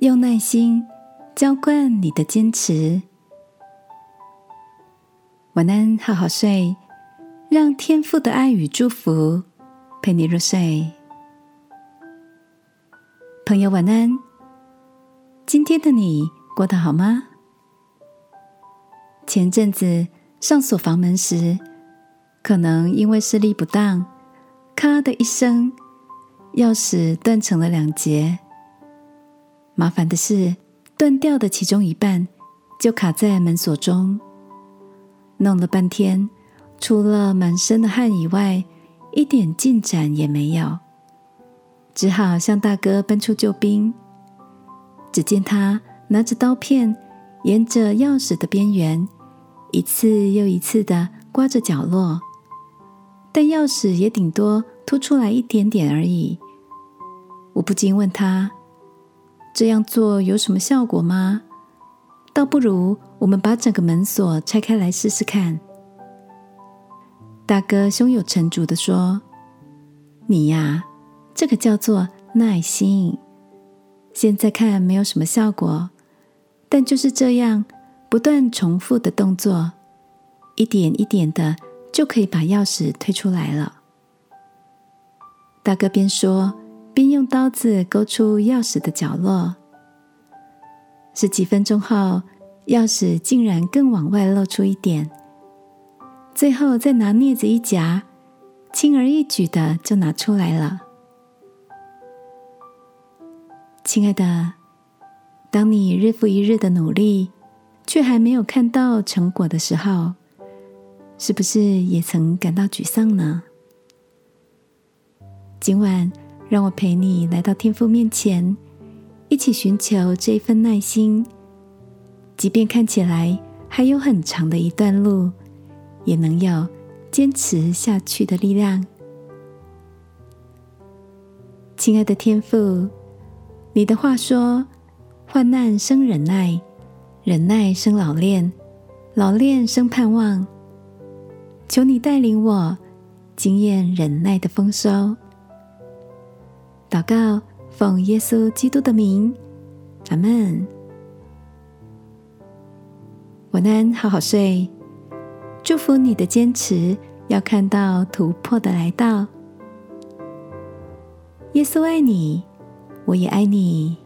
用耐心浇灌你的坚持。晚安，好好睡，让天赋的爱与祝福陪你入睡。朋友，晚安。今天的你过得好吗？前阵子上锁房门时，可能因为施力不当，咔的一声，钥匙断成了两截。麻烦的是，断掉的其中一半就卡在门锁中，弄了半天，除了满身的汗以外，一点进展也没有。只好向大哥搬出救兵。只见他拿着刀片，沿着钥匙的边缘，一次又一次的刮着角落，但钥匙也顶多凸出来一点点而已。我不禁问他：“这样做有什么效果吗？”倒不如我们把整个门锁拆开来试试看。大哥胸有成竹的说：“你呀。”这个叫做耐心。现在看没有什么效果，但就是这样不断重复的动作，一点一点的就可以把钥匙推出来了。大哥边说并用刀子勾出钥匙的角落。十几分钟后，钥匙竟然更往外露出一点，最后再拿镊子一夹，轻而易举的就拿出来了。亲爱的，当你日复一日的努力，却还没有看到成果的时候，是不是也曾感到沮丧呢？今晚，让我陪你来到天父面前，一起寻求这份耐心，即便看起来还有很长的一段路，也能有坚持下去的力量。亲爱的天父。你的话说：“患难生忍耐，忍耐生老练，老练生盼望。”求你带领我经验忍耐的丰收。祷告，奉耶稣基督的名，阿门。晚安，好好睡。祝福你的坚持，要看到突破的来到。耶稣爱你。我也爱你。